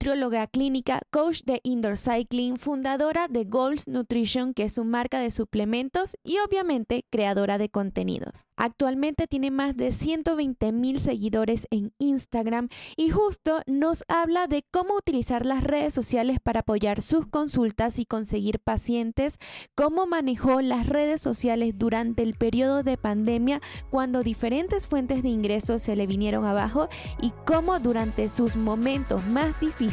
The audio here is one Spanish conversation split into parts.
nutrióloga clínica, coach de indoor cycling, fundadora de Goals Nutrition, que es su marca de suplementos y obviamente creadora de contenidos. Actualmente tiene más de 120 mil seguidores en Instagram y justo nos habla de cómo utilizar las redes sociales para apoyar sus consultas y conseguir pacientes, cómo manejó las redes sociales durante el periodo de pandemia cuando diferentes fuentes de ingresos se le vinieron abajo y cómo durante sus momentos más difíciles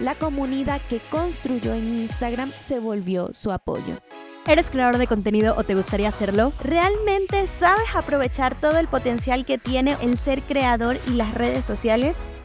la comunidad que construyó en Instagram se volvió su apoyo. ¿Eres creador de contenido o te gustaría hacerlo? ¿Realmente sabes aprovechar todo el potencial que tiene el ser creador y las redes sociales?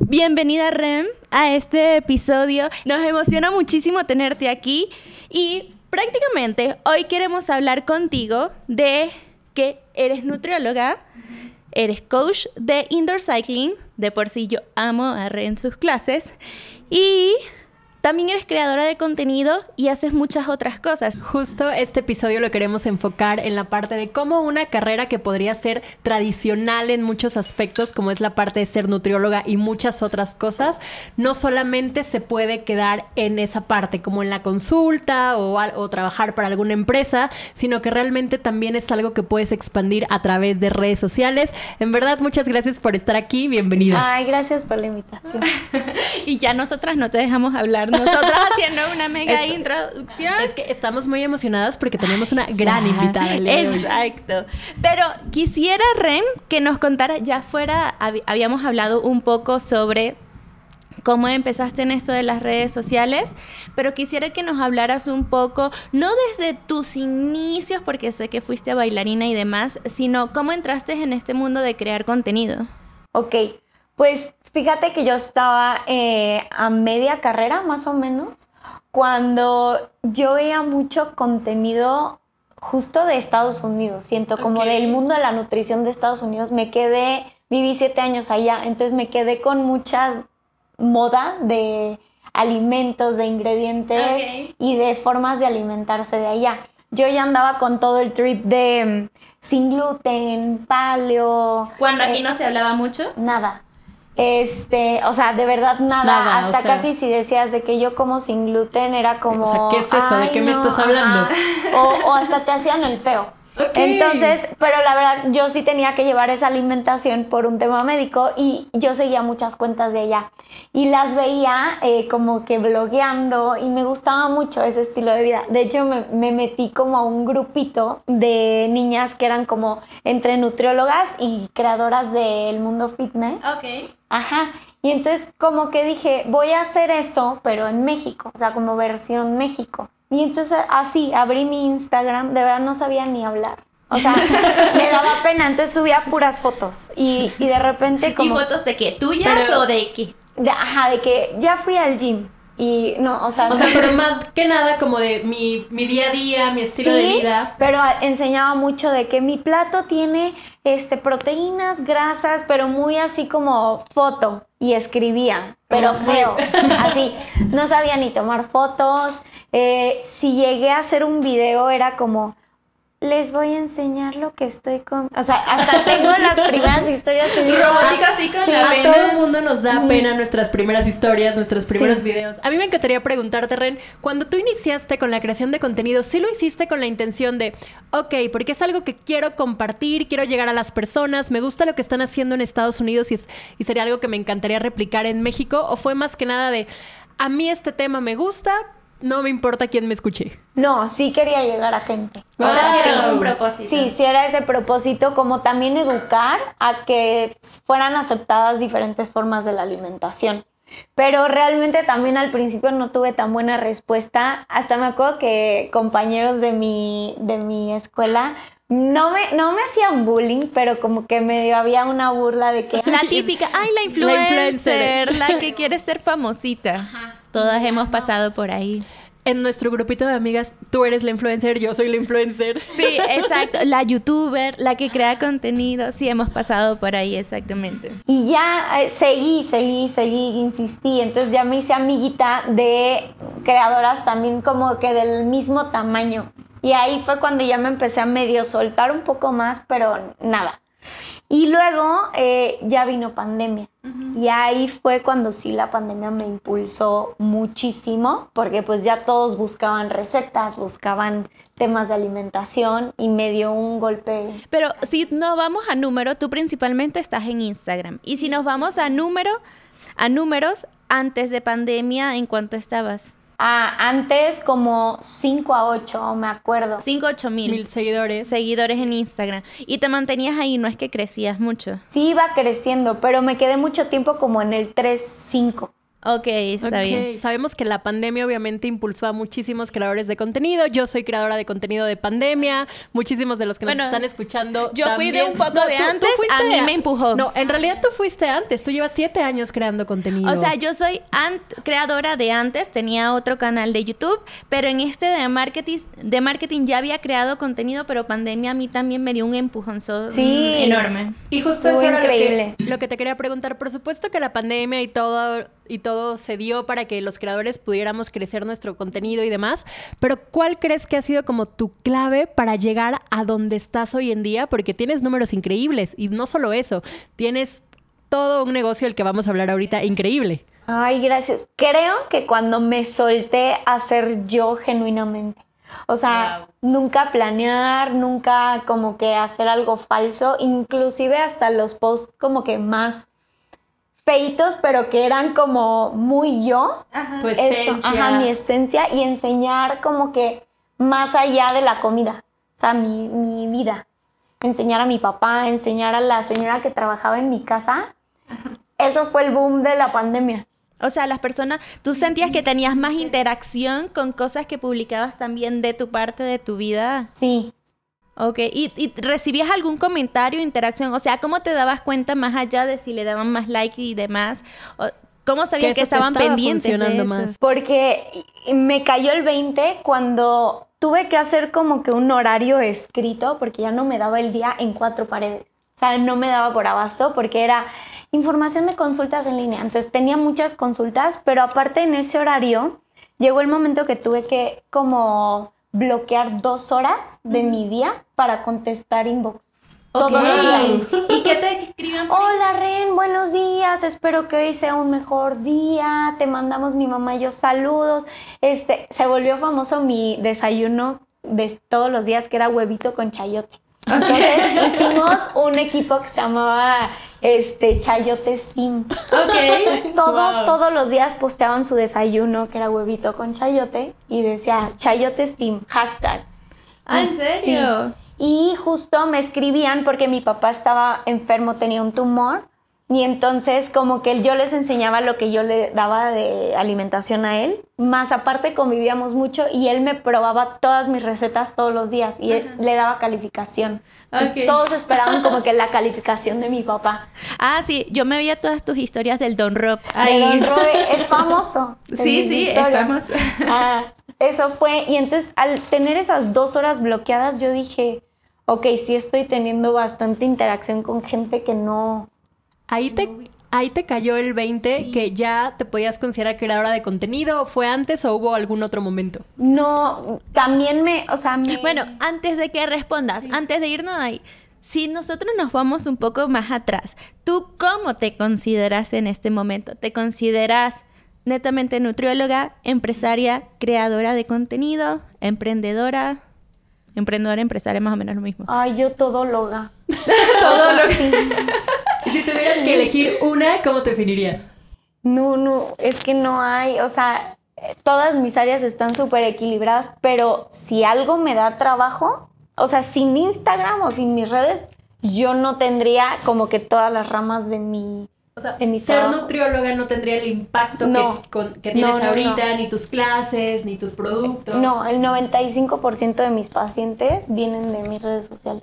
Bienvenida Rem a este episodio. Nos emociona muchísimo tenerte aquí y prácticamente hoy queremos hablar contigo de que eres nutrióloga, eres coach de indoor cycling, de por sí yo amo a Rem sus clases y también eres creadora de contenido y haces muchas otras cosas. Justo este episodio lo queremos enfocar en la parte de cómo una carrera que podría ser tradicional en muchos aspectos, como es la parte de ser nutrióloga y muchas otras cosas, no solamente se puede quedar en esa parte, como en la consulta o, o trabajar para alguna empresa, sino que realmente también es algo que puedes expandir a través de redes sociales. En verdad, muchas gracias por estar aquí. Bienvenida. Ay, gracias por la invitación. y ya nosotras no te dejamos hablar nosotras haciendo una mega introducción. Es que estamos muy emocionadas porque tenemos una gran invitada. Exacto. Pero quisiera, Ren, que nos contara, ya fuera, habíamos hablado un poco sobre cómo empezaste en esto de las redes sociales, pero quisiera que nos hablaras un poco, no desde tus inicios, porque sé que fuiste bailarina y demás, sino cómo entraste en este mundo de crear contenido. Ok, pues Fíjate que yo estaba eh, a media carrera, más o menos, cuando yo veía mucho contenido justo de Estados Unidos, siento como del mundo de la nutrición de Estados Unidos. Me quedé, viví siete años allá, entonces me quedé con mucha moda de alimentos, de ingredientes y de formas de alimentarse de allá. Yo ya andaba con todo el trip de mm, sin gluten, paleo. Cuando aquí eh, no se hablaba mucho. Nada. Este, o sea, de verdad nada. Hasta casi si decías de que yo como sin gluten era como. O sea, ¿qué es eso? ¿De qué me estás hablando? O, hasta te hacían el feo. Entonces, pero la verdad, yo sí tenía que llevar esa alimentación por un tema médico y yo seguía muchas cuentas de ella y las veía eh, como que blogueando y me gustaba mucho ese estilo de vida. De hecho, me, me, metí como a un grupito de niñas que eran como entre nutriólogas y creadoras del mundo fitness. Ok. Ajá. Y entonces como que dije, voy a hacer eso, pero en México, o sea, como versión México. Y entonces así abrí mi Instagram, de verdad no sabía ni hablar. O sea, me daba pena, entonces subía puras fotos. Y, y de repente como... ¿Y fotos de qué? ¿Tuyas o de qué? ajá, de que ya fui al gym. Y no, o sea... O sea, pero más que nada como de mi, mi día a día, mi estilo de vida. pero enseñaba mucho de que mi plato tiene este, proteínas, grasas, pero muy así como foto. Y escribía, pero feo. Así, no sabía ni tomar fotos. Eh, si llegué a hacer un video era como les voy a enseñar lo que estoy con... O sea, hasta tengo las primeras historias digo... Robótica así con la A pena. todo el mundo nos da pena nuestras primeras historias, nuestros primeros videos. A mí me encantaría preguntarte, Ren, cuando tú iniciaste con la creación de contenido, ¿sí lo hiciste con la intención de, ok, porque es algo que quiero compartir, quiero llegar a las personas, me gusta lo que están haciendo en Estados Unidos y, es, y sería algo que me encantaría replicar en México? ¿O fue más que nada de, a mí este tema me gusta, no me importa quién me escuche? No, sí quería llegar a gente. O sea, Ah, sí era sí. un propósito. Sí, sí era ese propósito, como también educar a que fueran aceptadas diferentes formas de la alimentación. Pero realmente también al principio no tuve tan buena respuesta. Hasta me acuerdo que compañeros de mi, de mi escuela no me, no me hacían bullying, pero como que medio había una burla de que... La típica, ay, la influencer, la, que quiere ser famosita. Todas hemos pasado por ahí. En nuestro grupito de amigas, tú eres la influencer, yo soy la influencer. Sí, exacto. La youtuber, la que crea contenido, sí hemos pasado por ahí, exactamente. Y ya eh, seguí, seguí, seguí, insistí. Entonces ya me hice amiguita de creadoras también como que del mismo tamaño. Y ahí fue cuando ya me empecé a medio soltar un poco más, pero nada. Y luego eh, ya vino pandemia. Y ahí fue cuando sí la pandemia me impulsó muchísimo, porque pues ya todos buscaban recetas, buscaban temas de alimentación y me dio un golpe Pero si nos vamos a número, tú principalmente estás en Instagram. Y si nos vamos a número, a números, antes de pandemia, ¿en cuánto estabas? Ah, antes como 5 a 8, me acuerdo. 5, 8 Mil mil seguidores. seguidores en Instagram. Y te mantenías ahí, no es que crecías mucho. Sí iba creciendo, pero me quedé mucho tiempo como en el 3, 5. Ok, está bien. Sabemos que la pandemia obviamente impulsó a muchísimos creadores de contenido. Yo soy creadora de contenido de pandemia. Muchísimos de los que nos están escuchando. yo fui de también- un poco de antes, fuiste a mí me empujó. No, en realidad tú fuiste antes. Tú llevas siete años creando contenido. O sea, yo soy creadora de antes, tenía otro canal de YouTube, pero en este de marketing, de marketing ya había creado contenido, pero pandemia a mí también me dio un empujonzo Sí. enorme. Y justo Estuvo eso era lo que, increíble. lo que te quería preguntar. Por supuesto que la pandemia y todo, y todo se dio para que los creadores pudiéramos crecer nuestro contenido y demás. Pero ¿cuál crees que ha sido como tu clave para llegar a donde estás hoy en día? Porque tienes números increíbles. Y no solo eso, tienes todo un negocio del que vamos a hablar ahorita increíble. Ay, gracias. Creo que cuando me solté a ser yo genuinamente. O sea, nunca planear, nunca como que hacer algo falso, inclusive hasta los posts como que más feitos, pero que eran como muy yo. Tu Eso, esencia. ajá, mi esencia y enseñar como que más allá de la comida, o sea, mi, mi vida. Enseñar a mi papá, enseñar a la señora que trabajaba en mi casa. Eso fue el boom de la pandemia. O sea, las personas, tú sentías que tenías más interacción con cosas que publicabas también de tu parte de tu vida. Sí. Ok, ¿Y, y recibías algún comentario, interacción? O sea, ¿cómo te dabas cuenta más allá de si le daban más like y demás? ¿Cómo sabías que, estaban estaba pendientes de funcionando eso? más. Porque me cayó el 20 cuando tuve que hacer como que un horario escrito, porque ya no me daba el día en cuatro paredes. O sea, no me daba por abasto porque era información de consultas en línea. Entonces tenía muchas consultas, pero aparte en ese horario llegó el momento que tuve que como bloquear dos horas de mi día para contestar inbox. Todos los días. ¿Y qué te escriben? por Hola Ren, buenos días. Espero que hoy sea un mejor día. Te mandamos mi mamá y yo saludos. Este, se volvió famoso mi desayuno de todos los días que era huevito con chayote. Entonces hicimos un equipo que se llamaba este Chayote Steam. Ok. Todos, Wow. todos los días posteaban su desayuno que era huevito con chayote y decía Chayote Steam, hashtag. Ah, ¿en serio? Y justo me escribían porque mi papá estaba enfermo, tenía un tumor. Y entonces como que yo les enseñaba lo que yo le daba de alimentación a él. Más aparte convivíamos mucho y él me probaba todas mis recetas todos los días y él le daba calificación. Entonces. Todos esperaban como que la calificación de mi papá. Ah, sí, yo me veía todas tus historias del Don Rob. De Ahí. Don Roe es famoso. Sí, sí, es famoso. Ah, eso fue. Y entonces al tener esas dos horas bloqueadas, yo dije, ok, sí estoy teniendo bastante interacción con gente que no... Ahí te, ahí te cayó el 20 que ya te podías considerar creadora de contenido? ¿Fue antes o hubo algún otro momento? No, también me, o sea, me... Bueno, antes de que respondas, antes de irnos ahí, si nosotros nos vamos un poco más atrás, ¿tú cómo te consideras en este momento? ¿Te consideras netamente nutrióloga, empresaria, creadora de contenido, emprendedora? Emprendedora, empresaria, más o menos lo mismo. Ay, yo todóloga. Todo lo Sí. Y si tuvieras que elegir una, ¿cómo te definirías? No, no, es que no hay, o sea, todas mis áreas están súper equilibradas, pero si algo me da trabajo, o sea, sin Instagram o sin mis redes, yo no tendría como que todas las ramas de mi... O sea, En mi ser nutrióloga no tendría el impacto No. que, con- que tienes No, no, ahorita, ni tus clases, ni tu producto. No, el 95% de mis pacientes vienen de mis redes sociales.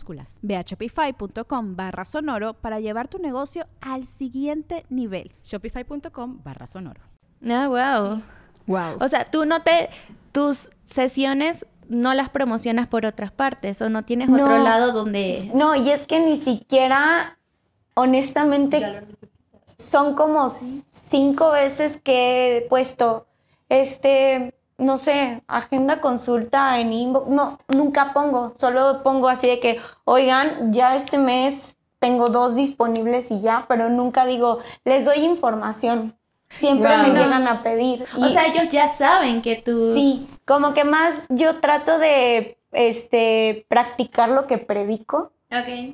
Ve a shopify.com barra sonoro para llevar tu negocio al siguiente nivel. Shopify.com barra sonoro. Ah, wow. Wow. O sea, tú no te... Tus sesiones no las promocionas por otras partes o no tienes otro lado donde... No, y es que ni siquiera, honestamente, son como cinco veces que he puesto, este, no sé, agenda consulta en inbox. No, nunca pongo, solo pongo así de que, oigan, ya este mes tengo dos disponibles y ya, pero nunca digo, les doy información. Siempre Wow. me llegan a pedir. O sea, ellos ya saben que tú... Sí, como que más yo trato de este, practicar lo que predico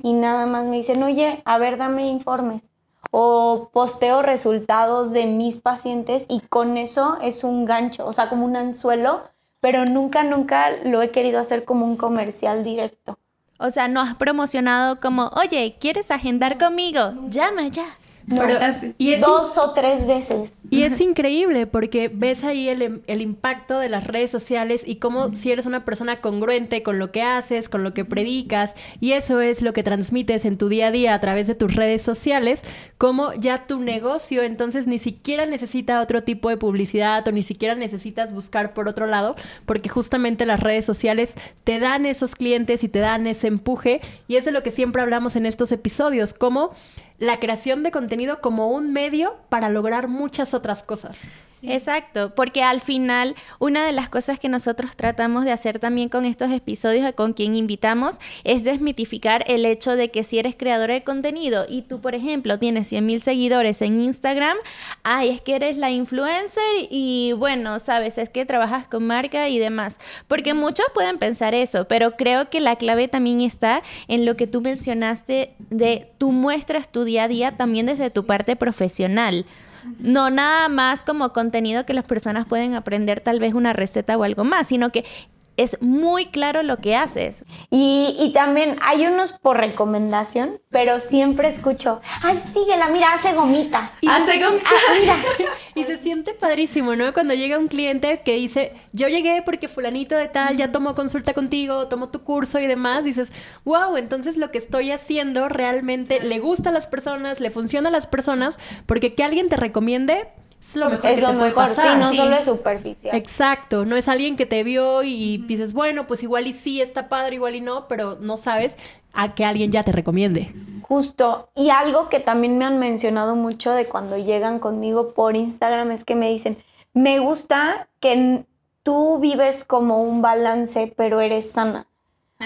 y nada más me dicen, oye, a ver, dame informes. O posteo resultados de mis pacientes y con eso es un gancho, o sea, como un anzuelo, pero nunca, nunca lo he querido hacer como un comercial directo. O sea, no has promocionado como, oye, ¿quieres agendar conmigo? Llama ya. Pero- y es dos o tres veces. Y es increíble porque ves ahí el, el impacto de las redes sociales y cómo si eres una persona congruente con lo que haces, con lo que predicas, y eso es lo que transmites en tu día a día a través de tus redes sociales, como ya tu negocio entonces ni siquiera necesita otro tipo de publicidad o ni siquiera necesitas buscar por otro lado, porque justamente las redes sociales te dan esos clientes y te dan ese empuje, y es de lo que siempre hablamos en estos episodios, como la creación de contenido como un medio para lograr muchas otras cosas. Exacto, porque al final una de las cosas que nosotros tratamos de hacer también con estos episodios con quien invitamos es desmitificar el hecho de que si eres creadora de contenido y tú, por ejemplo, tienes 100 mil seguidores en Instagram, ay, es que eres la influencer y bueno, sabes, es que trabajas con marca y demás, porque muchos pueden pensar eso, pero creo que la clave también está en lo que tú mencionaste de tú muestras tu día a día también desde tu parte profesional. No nada más como contenido que las personas pueden aprender tal vez una receta o algo más, sino que es muy claro lo que haces. Y, y también hay unos por recomendación, pero siempre escucho, ay, síguela, mira, hace gomitas. Hace como... Ah, mira. Y se siente padrísimo, ¿no? Cuando llega un cliente que dice, yo llegué porque fulanito de tal ya tomó consulta contigo, tomó tu curso y demás, dices, wow, entonces lo que estoy haciendo realmente le gusta a las personas, le funciona a las personas, porque que alguien te recomiende es lo mejor Es que lo te puede mejor, pasar. sí, no sí. solo es superficial. Exacto, no es alguien que te vio y dices, bueno, pues igual y sí está padre, igual y no, pero no sabes a que alguien ya te recomiende. Justo. Y algo que también me han mencionado mucho de cuando llegan conmigo por Instagram es que me dicen, me gusta que tú vives como un balance, pero eres sana.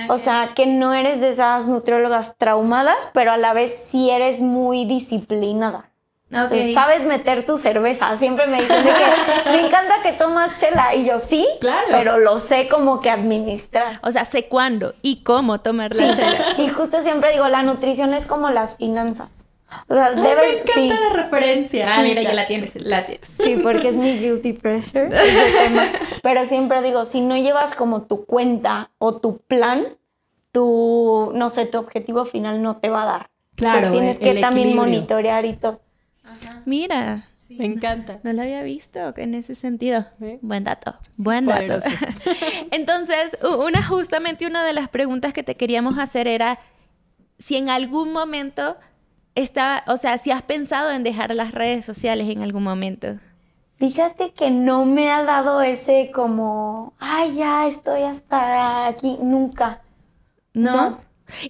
O sea, que no eres de esas nutriólogas traumadas, pero a la vez sí eres muy disciplinada. Entonces, sabes meter tu cerveza. Siempre me dicen de que me encanta que tomas chela. Y yo sí, Claro. pero lo sé como que administrar. O sea, sé cuándo y cómo tomar la chela. Y justo siempre digo, la nutrición es como las finanzas. O sea, Ay, me debes, encanta sí, la referencia. Ah, mira, ya la tienes, la tienes. sí, porque es mi guilty pressure. tema. Pero siempre digo, si no llevas como tu cuenta o tu plan, tu, no sé, tu objetivo final no te va a dar. Claro, Entonces tienes que también monitorear y todo. Mira, Me encanta. no lo había visto en ese sentido. ¿Eh? Buen dato, buen dato. Entonces, una justamente una de las preguntas que te queríamos hacer era si en algún momento está, o sea, si has pensado en dejar las redes sociales en algún momento. Fíjate que no me ha dado ese como, ay, ya estoy hasta aquí, nunca. ¿No? No.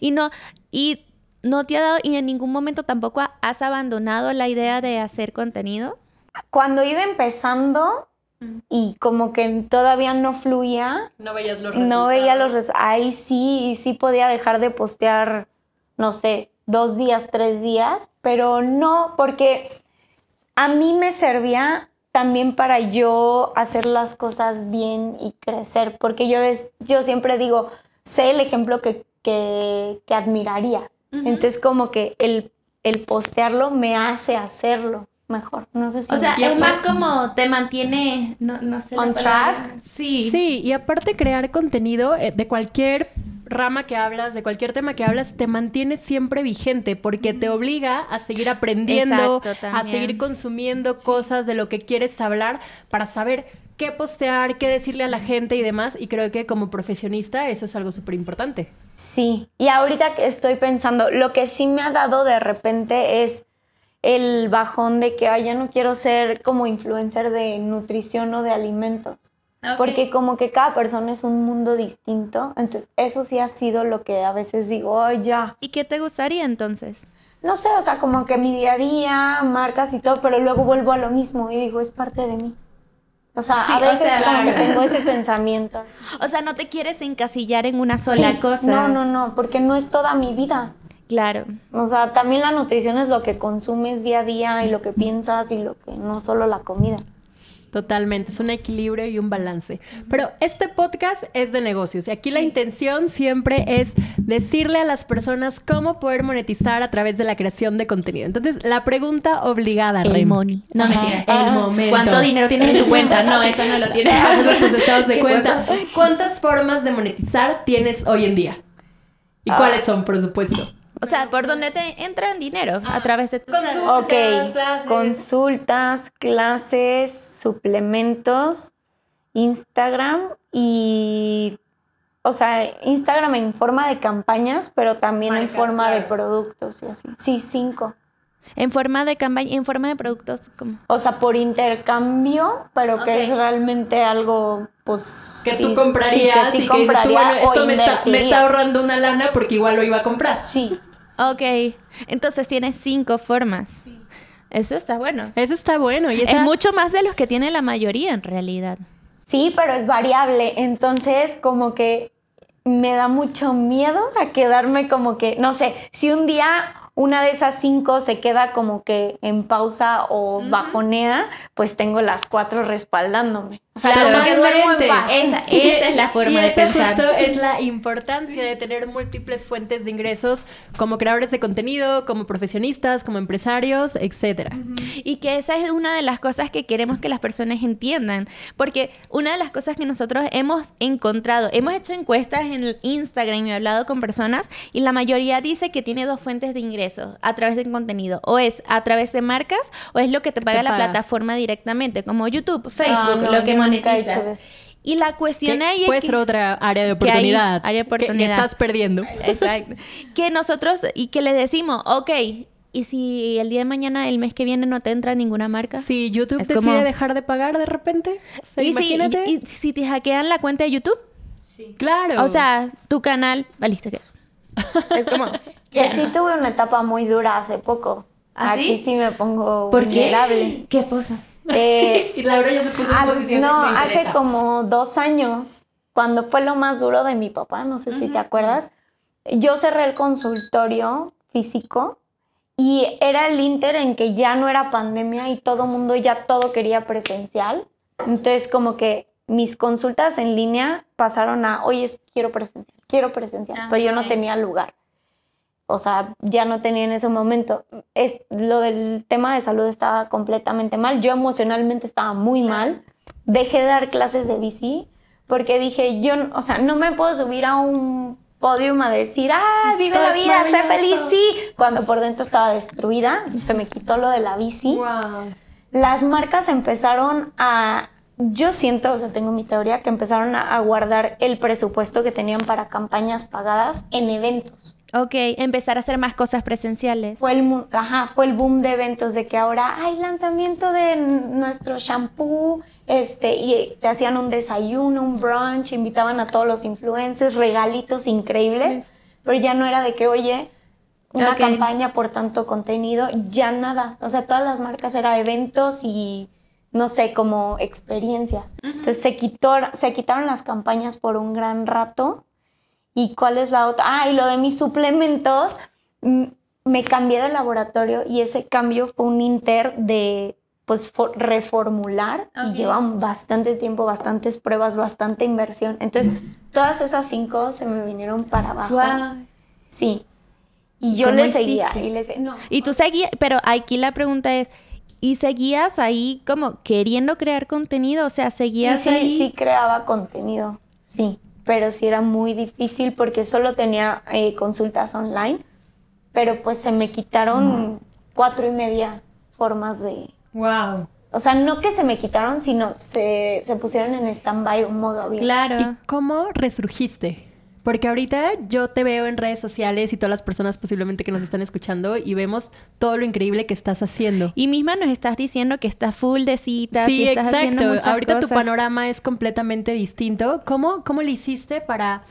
Y no, y no te ha dado, y en ningún momento tampoco ha- has abandonado la idea de hacer contenido. Cuando iba empezando y como que todavía no fluía, No veías los no veía los res- ahí sí, sí podía dejar de postear, no sé, dos días, tres días, pero no, porque a mí me servía también para yo hacer las cosas bien y crecer, porque yo, es- yo siempre digo, sé el ejemplo que, que, que admirarías. Entonces como que el, el postearlo me hace hacerlo mejor. No sé si O sea, es más como te mantiene, no, no sé. On palabra. track. Sí. Sí, y aparte crear contenido eh, de cualquier rama que hablas, de cualquier tema que hablas, te mantiene siempre vigente porque te obliga a seguir aprendiendo, Exacto, a seguir consumiendo cosas de lo que quieres hablar para saber qué postear, qué decirle a la gente y demás. Y creo que como profesionista eso es algo súper importante. Sí, y ahorita que estoy pensando, lo que sí me ha dado de repente es el bajón de que "Ay, ya no quiero ser como influencer de nutrición o de alimentos. Porque como que cada persona es un mundo distinto. Entonces, eso sí ha sido lo que a veces digo, ay, ya. ¿Y qué te gustaría entonces? No sé, o sea, como que mi día a día, marcas y todo, pero luego vuelvo a lo mismo y digo, es parte de mí. O sea, Sí, a o veces sea, como que tengo ese pensamiento. O sea, no te quieres encasillar en una sola Sí, cosa. No, no, no, porque no es toda mi vida. Claro. O sea, también la nutrición es lo que consumes día a día y lo que piensas y lo que no solo la comida. Totalmente, es un equilibrio y un balance. Pero este podcast es de negocios y aquí la intención siempre es decirle a las personas cómo poder monetizar a través de la creación de contenido. Entonces, la pregunta obligada, El Rem. money. No me sigas. El momento. ¿Cuánto dinero tienes en tu cuenta? No, eso no lo tienes. Haces tus estados de ¿Qué cuenta. ¿cuántas formas de monetizar tienes hoy en día? ¿Y Ah. cuáles son, por supuesto? O sea, ¿por dónde te entra en dinero? A través de... Ok, consultas, clases, suplementos, Instagram y, o sea, Instagram en forma de campañas, pero también en forma de productos y así. Sí, cinco. En forma de campaña, en forma de productos, como... O sea, por intercambio, pero que es realmente algo, pues... Que sí, tú sí, comprarías que sí y que dices tú, compraría bueno, o esto me está, me invertiría. está ahorrando una lana porque igual lo iba a comprar. Sí, Ok, entonces tienes cinco formas. Eso está bueno. Eso está bueno. Y esa- Es mucho más de los que tiene la mayoría en realidad. Sí, pero es variable. Entonces, como que me da mucho miedo a quedarme como que, no sé, si un día una de esas cinco se queda como que en pausa o bajonea, pues tengo las cuatro respaldándome. O sea, Claro. como que duermo en paz. Esa, esa es la forma y de esa pensar. justo es la importancia de tener múltiples fuentes de ingresos como creadores de contenido, como profesionistas, como empresarios, etcétera. Y que esa es una de las cosas que queremos que las personas entiendan. Porque una de las cosas que nosotros hemos encontrado, hemos hecho encuestas en el Instagram y hablado con personas y la mayoría dice que tiene dos fuentes de ingresos a través del contenido. O es a través de marcas o es lo que te paga te la paga. plataforma directamente, como YouTube, Facebook, Ah, no, lo que he hecho monetizas. Y la Que cuestión ahí es puede que- ser otra área de que hay oportunidad. área de que- que oportunidad. estás perdiendo. Exacto. Que nosotros, y que le decimos, ok, ¿y si el día de mañana, el mes que viene, no te entra ninguna marca? Si YouTube Es decide como- dejar de pagar de repente, o sea, ¿Y, si, imagínate. y- y si te hackean la cuenta de YouTube? claro. O sea, tu canal, valiste que eso. Es como... Que sí tuve una etapa muy dura hace poco. ¿Ah, Aquí sí? sí me pongo ¿Por qué? vulnerable. ¿Qué cosa? Eh, y Laura ya se puso en Ah, posición. no, "Me hace interesa". como dos años, cuando fue lo más duro de mi papá, no sé si te acuerdas, yo cerré el consultorio físico y era el inter en que ya no era pandemia y todo mundo ya todo quería presencial. Entonces como que mis consultas en línea pasaron a, oye, quiero presencial, quiero presencial, Ah, pero yo no ok. tenía lugar. O sea, ya no tenía en ese momento. Es, lo del tema de salud estaba completamente mal. Yo emocionalmente estaba muy mal. Dejé de dar clases de bici porque dije, yo, no- o sea, no me puedo subir a un podium a decir, ah, vive Todo la vida, sé feliz, maravilloso". sí, cuando por dentro estaba destruida. Se me quitó lo de la bici Wow. las marcas empezaron a, yo siento, o sea, tengo mi teoría, que empezaron a, a guardar el presupuesto que tenían para campañas pagadas en eventos. Ok, empezar a hacer más cosas presenciales. Fue el, ajá, fue el boom de eventos de que ahora hay lanzamiento de nuestro shampoo, este, y te hacían un desayuno, un brunch, invitaban a todos los influencers, regalitos increíbles, pero ya no era de que, oye, una campaña por tanto contenido, ya nada. O sea, todas las marcas eran eventos y, no sé, como experiencias. Entonces se, quitó, se quitaron las campañas por un gran rato. ¿Y cuál es la otra? Ah, y lo de mis suplementos, mm, me cambié de laboratorio y ese cambio fue un inter de pues fo- reformular Ok. y llevan bastante tiempo, bastantes pruebas, bastante inversión. Entonces, todas esas cinco se me vinieron para abajo. Guau. Sí. Y yo ¿Cómo le seguía y le se- no. Y tú seguías, pero aquí la pregunta es, ¿y seguías ahí como queriendo crear contenido? O sea, Sí, seguías sí, ahí. sí creaba contenido, sí, pero sí era muy difícil porque solo tenía eh, consultas online, pero pues se me quitaron cuatro y media formas de... Wow. O sea, no que se me quitaron, sino se, se pusieron en stand-by un modo avión. Claro. ¿Y cómo resurgiste? Porque ahorita yo te veo en redes sociales y todas las personas posiblemente que nos están escuchando y vemos todo lo increíble que estás haciendo. Y misma nos estás diciendo que estás full de citas Sí, y estás haciendo exacto. muchas Ahorita tu panorama es completamente distinto. ¿Cómo, ¿Cómo le hiciste para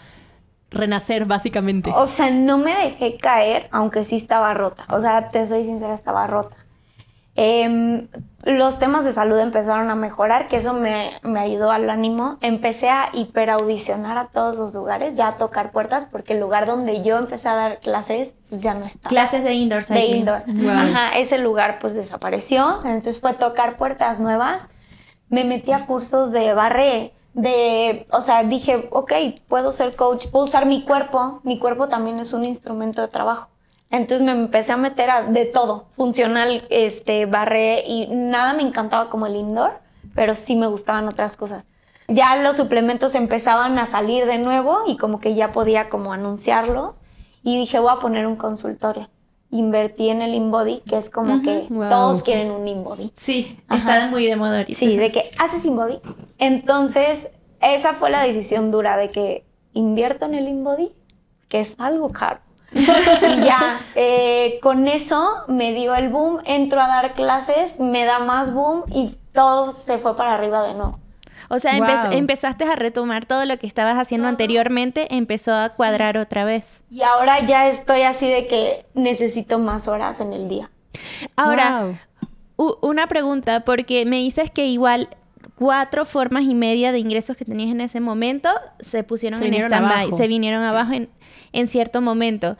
renacer, básicamente? O sea, no me dejé caer, aunque sí estaba rota. O sea, te soy sincera, estaba rota. Em, los temas de salud empezaron a mejorar, que eso me, me ayudó al ánimo. Empecé a hiperaudicionar a todos los lugares, ya a tocar puertas, porque el lugar donde yo empecé a dar clases pues, ya no estaba. Clases de indoor de indoor. Wow. Ajá, ese lugar pues desapareció. Entonces fue tocar puertas nuevas. Me metí a cursos de barre, de, o sea, dije, ok, puedo ser coach, puedo usar mi cuerpo. Mi cuerpo también es un instrumento de trabajo. Entonces me empecé a meter a de todo, funcional, este, barré y nada me encantaba como el indoor, pero sí me gustaban otras cosas. Ya los suplementos empezaban a salir de nuevo y como que ya podía como anunciarlos y dije voy a poner un consultorio. Invertí en el InBody, que es como que wow. todos quieren un InBody. Sí, Ajá. está muy de moda ahorita. Sí, de que haces InBody. Entonces, esa fue la decisión dura de que invierto en el InBody, que es algo caro. Y ya, eh, con eso me dio el boom, entro a dar clases, me da más boom y todo se fue para arriba de nuevo. O sea, empe- Wow. empezaste a retomar todo lo que estabas haciendo anteriormente, empezó a cuadrar otra vez. Y ahora ya estoy así de que necesito más horas en el día. Ahora, Wow. una pregunta, porque me dices que igual cuatro formas y media de ingresos que tenías en ese momento se pusieron Se en stand-by, se vinieron abajo en, en cierto momento.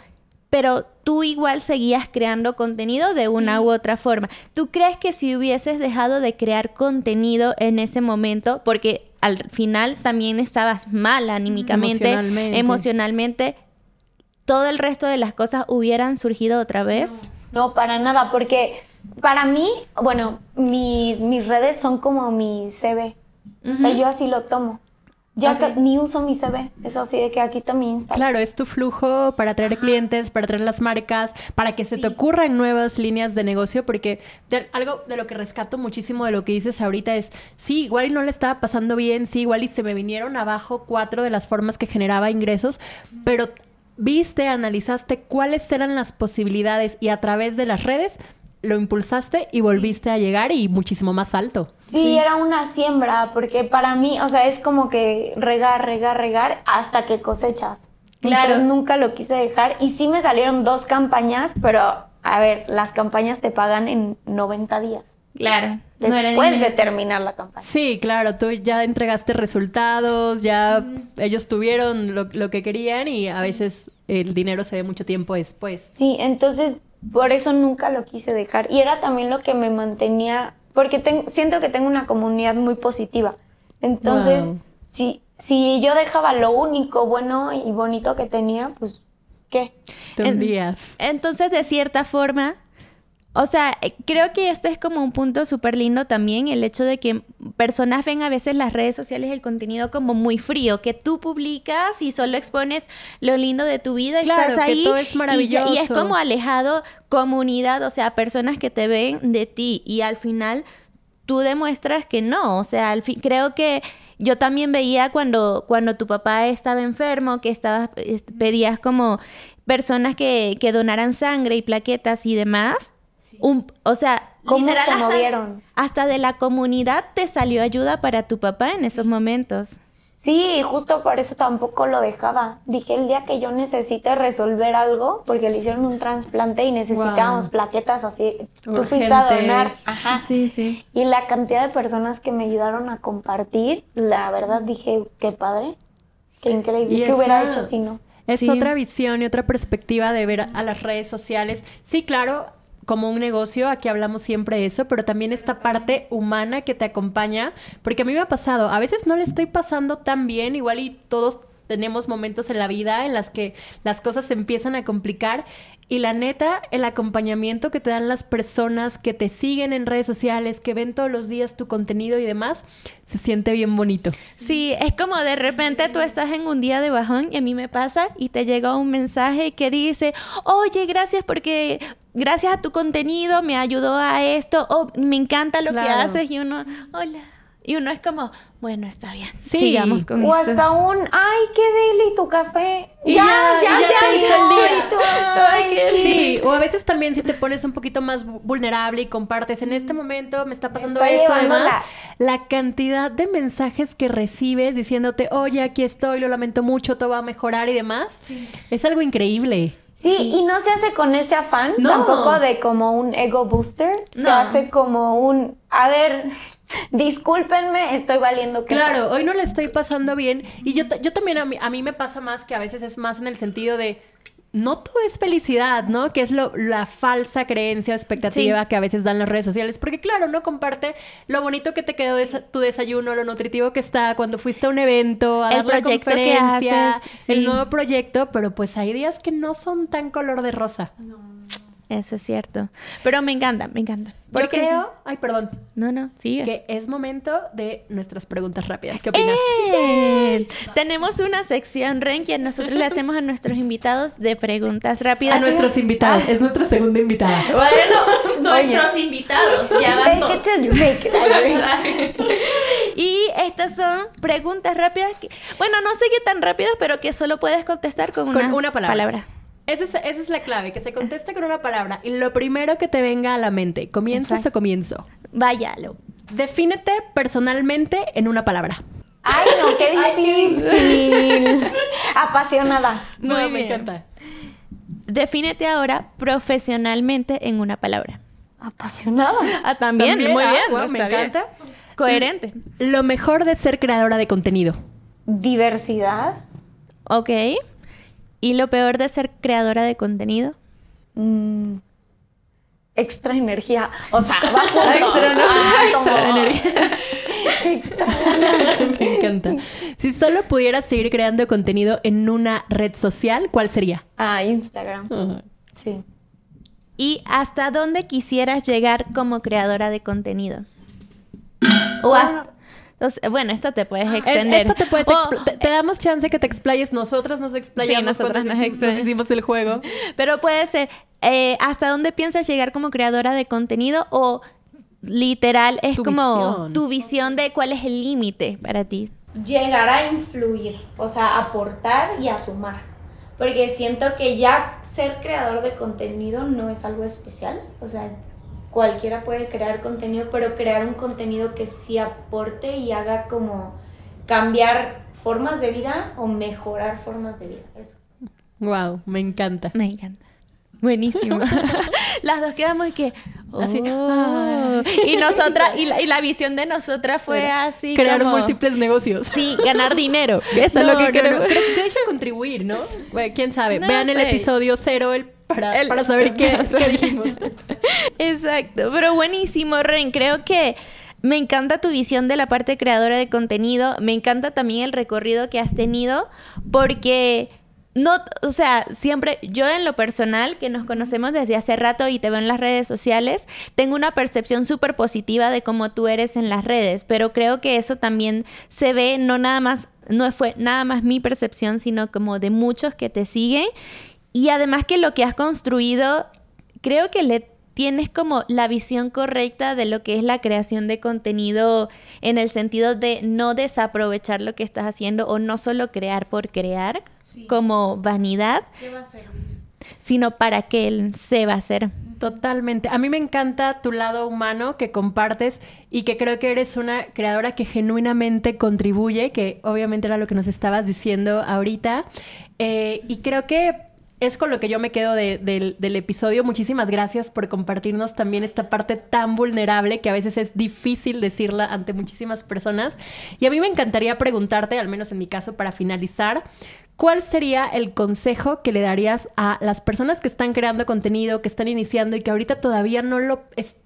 Pero tú igual seguías creando contenido de una u otra forma. ¿Tú crees que si hubieses dejado de crear contenido en ese momento, porque al final también estabas mal anímicamente, Emocionalmente. emocionalmente, todo el resto de las cosas hubieran surgido otra vez? No, para nada, porque para mí, bueno, mis, mis redes son como mi CV. O sea, yo así lo tomo. Ya que ni uso mi CV. Es así de que aquí está mi Instagram. Claro, es tu flujo para atraer clientes, para atraer las marcas, para que se te ocurran nuevas líneas de negocio, porque de- algo de lo que rescato muchísimo de lo que dices ahorita es, sí, igual y no le estaba pasando bien, sí, igual y se me vinieron abajo cuatro de las formas que generaba ingresos, pero viste, analizaste cuáles eran las posibilidades y a través de las redes lo impulsaste y volviste a llegar y muchísimo más alto. Sí, era una siembra, porque para mí, o sea, es como que regar, regar, regar hasta que cosechas. Claro. Entonces, nunca lo quise dejar. Y sí me salieron dos campañas, pero a ver, las campañas te pagan en 90 días. Claro. no Después de inmediato. terminar la campaña. Sí, claro, tú ya entregaste resultados, ya ellos tuvieron lo, lo que querían y a veces el dinero se ve mucho tiempo después. Sí, entonces por eso nunca lo quise dejar. Y era también lo que me mantenía, porque siento que tengo una comunidad muy positiva. Entonces, si, si yo dejaba lo único bueno y bonito que tenía, pues, ¿qué? Tendrías. entonces, de cierta forma, o sea, creo que este es como un punto súper lindo también, el hecho de que personas ven a veces las redes sociales el contenido como muy frío, que tú publicas y solo expones lo lindo de tu vida, claro, estás ahí que todo es maravilloso. Y, es como alejado comunidad, o sea, personas que te ven de ti y al final tú demuestras que no, o sea, al fin, creo que yo también veía cuando, cuando tu papá estaba enfermo, que estabas, pedías como personas que, que donaran sangre y plaquetas y demás o sea, ¿Cómo se movieron? Hasta de la comunidad te salió ayuda para tu papá en esos momentos. Sí, justo por eso tampoco lo dejaba. Dije, el día que yo necesite resolver algo, porque le hicieron un trasplante y necesitábamos plaquetas así, tú fuiste a donar. Ajá. Sí, sí. Y la cantidad de personas que me ayudaron a compartir, la verdad dije, qué padre, qué increíble. ¿Qué hubiera hecho si no? Es otra visión y otra perspectiva de ver a las redes sociales. Sí, claro, como un negocio, aquí hablamos siempre de eso, pero también esta parte humana que te acompaña, porque a mí me ha pasado, a veces no le estoy pasando tan bien, igual y todos tenemos momentos en la vida en las que las cosas se empiezan a complicar y la neta, el acompañamiento que te dan las personas que te siguen en redes sociales, que ven todos los días tu contenido y demás, se siente bien bonito. Sí, es como de repente tú estás en un día de bajón y a mí me pasa y te llega un mensaje que dice, oye, gracias porque gracias a tu contenido me ayudó a esto, o me encanta lo que haces y uno, hola. Y uno es como, bueno, está bien. Sí. Sigamos con o hasta un, ay, qué deli tu café. ya, ya, ya, ya, hizo el día. sí. o a veces también si te pones un poquito más vulnerable y compartes, en este momento me está pasando esto, además, la cantidad de mensajes que recibes diciéndote, oye, aquí estoy, lo lamento mucho, todo va a mejorar y demás, es algo increíble. Sí, y no se hace con ese afán tampoco de como un ego booster, se hace como un, a ver, discúlpenme, estoy valiendo que Claro, hoy no le estoy pasando bien y yo, yo también a mí, a mí me pasa más que a veces es más en el sentido de no todo es felicidad, ¿no? Que es lo, la falsa creencia o expectativa que a veces dan las redes sociales. Porque claro, no comparte lo bonito que te quedó tu desayuno, lo nutritivo que está cuando fuiste a un evento, a el dar proyecto que haces, el nuevo proyecto, pero pues hay días que no son tan color de rosa. No. Eso es cierto. Pero me encanta, me encanta. Yo creo, ay, perdón. No, no, sigue. Que es momento de nuestras preguntas rápidas. ¿Qué opinas? Tenemos una sección, Ren, que nosotros le hacemos a nuestros invitados de preguntas rápidas. A nuestros invitados, es nuestra segunda invitada. Bueno, nuestros invitados, ya van dos. y estas son preguntas rápidas. bueno, no sé qué tan rápidas, pero que solo puedes contestar con, una, palabra. Esa es, la clave, que se conteste con una palabra. Y lo primero que te venga a la mente, ¿comienzas o comienzo? Váyalo. Defínete personalmente en una palabra. Ay, no, qué difícil. Apasionada. No, me encanta. Defínete ahora profesionalmente en una palabra. Apasionada. Ah, también, muy ah, bien. me encanta. Coherente. Lo mejor de ser creadora de contenido. Diversidad. Ok. ¿Y lo peor de ser creadora de contenido? Mm, extra energía. O sea, bajo extra, ¿no? extra energía. Me encanta. Si solo pudieras seguir creando contenido en una red social, ¿cuál sería? Ah, Instagram. Sí. ¿Y hasta dónde quisieras llegar como creadora de contenido? O hasta, bueno, esta te puedes extender. Esta te puedes te, damos chance que te explayes. Nosotras nos explayamos nosotras nos, hicimos el juego. Pero puede ser, eh, ¿hasta dónde piensas llegar como creadora de contenido? O literal, es como tu visión de cuál es el límite para ti. Llegar a influir, o sea, aportar y a sumar. Porque siento que ya ser creador de contenido no es algo especial. O sea, cualquiera puede crear contenido, pero crear un contenido que sí aporte y haga como cambiar formas de vida o mejorar formas de vida. Eso. Wow, me encanta. Me encanta. Buenísimo. Las dos quedamos y que. Así, oh. Y nosotras, y la, y la visión de nosotras fue así. Crear como- múltiples negocios. Sí, ganar dinero. Eso es lo que no, queremos. no. Creo que te deje contribuir, ¿no? Bueno, quién sabe. Vean el episodio cero el, para, El- para saber qué, qué dijimos. Exacto, pero buenísimo, Ren. Creo que me encanta tu visión de la parte creadora de contenido. Me encanta también el recorrido que has tenido porque no, o sea, siempre yo en lo personal, que nos conocemos desde hace rato y te veo en las redes sociales, tengo una percepción súper positiva de cómo tú eres en las redes, pero creo que eso también se ve no nada más, no fue nada más mi percepción, sino como de muchos que te siguen. Y además que lo que has construido, creo que le tienes como la visión correcta de lo que es la creación de contenido en el sentido de no desaprovechar lo que estás haciendo o no solo crear por crear como vanidad, sino para que él se va a hacer. Totalmente. A mí me encanta tu lado humano que compartes y que creo que eres una creadora que genuinamente contribuye, que obviamente era lo que nos estabas diciendo ahorita. Eh, y creo que es con lo que yo me quedo de- del, episodio. Muchísimas gracias por compartirnos también esta parte tan vulnerable que a veces es difícil decirla ante muchísimas personas. Y a mí me encantaría preguntarte, al menos en mi caso, para finalizar, ¿Cuál sería el consejo que le darías a las personas que están creando contenido, que están iniciando y que ahorita todavía no lo,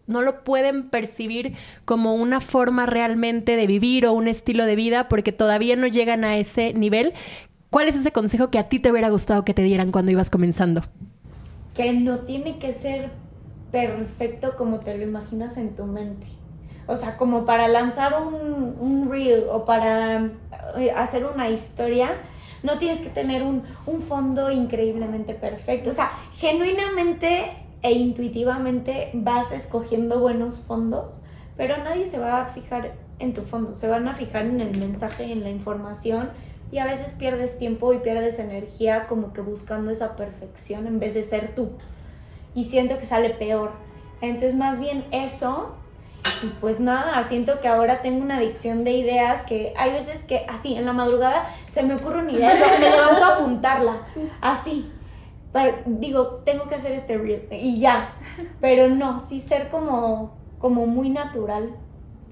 no lo pueden percibir como una forma realmente de vivir o un estilo de vida porque todavía no llegan a ese nivel? ¿Cuál es ese consejo que a ti te hubiera gustado que te dieran cuando ibas comenzando? que no tiene que ser perfecto como te lo imaginas en tu mente. O sea, como para lanzar un, reel o para eh, hacer una historia, no tienes que tener un, un fondo increíblemente perfecto. O sea, genuinamente e intuitivamente vas escogiendo buenos fondos, pero nadie se va a fijar en tu fondo, se van a fijar en el mensaje, en la información y a veces pierdes tiempo y pierdes energía como que buscando esa perfección en vez de ser tú. Y siento que sale peor. Entonces más bien eso y pues nada, siento que ahora tengo una adicción de ideas que hay veces que así en la madrugada se me ocurre una idea y me levanto a apuntarla, así. Digo, tengo que hacer este reel y ya. Pero no, sí ser como, como muy natural,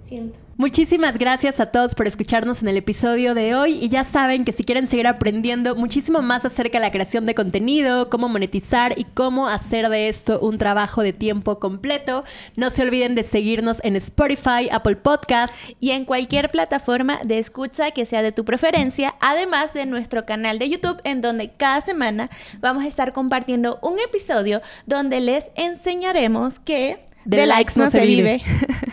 siento. Muchísimas gracias a todos por escucharnos en el episodio de hoy y ya saben que si quieren seguir aprendiendo muchísimo más acerca de la creación de contenido, cómo monetizar y cómo hacer de esto un trabajo de tiempo completo, no se olviden de seguirnos en Spotify, Apple Podcast. y en cualquier plataforma de escucha que sea de tu preferencia, además de nuestro canal de YouTube en donde cada semana vamos a estar compartiendo un episodio donde les enseñaremos que De likes no se vive.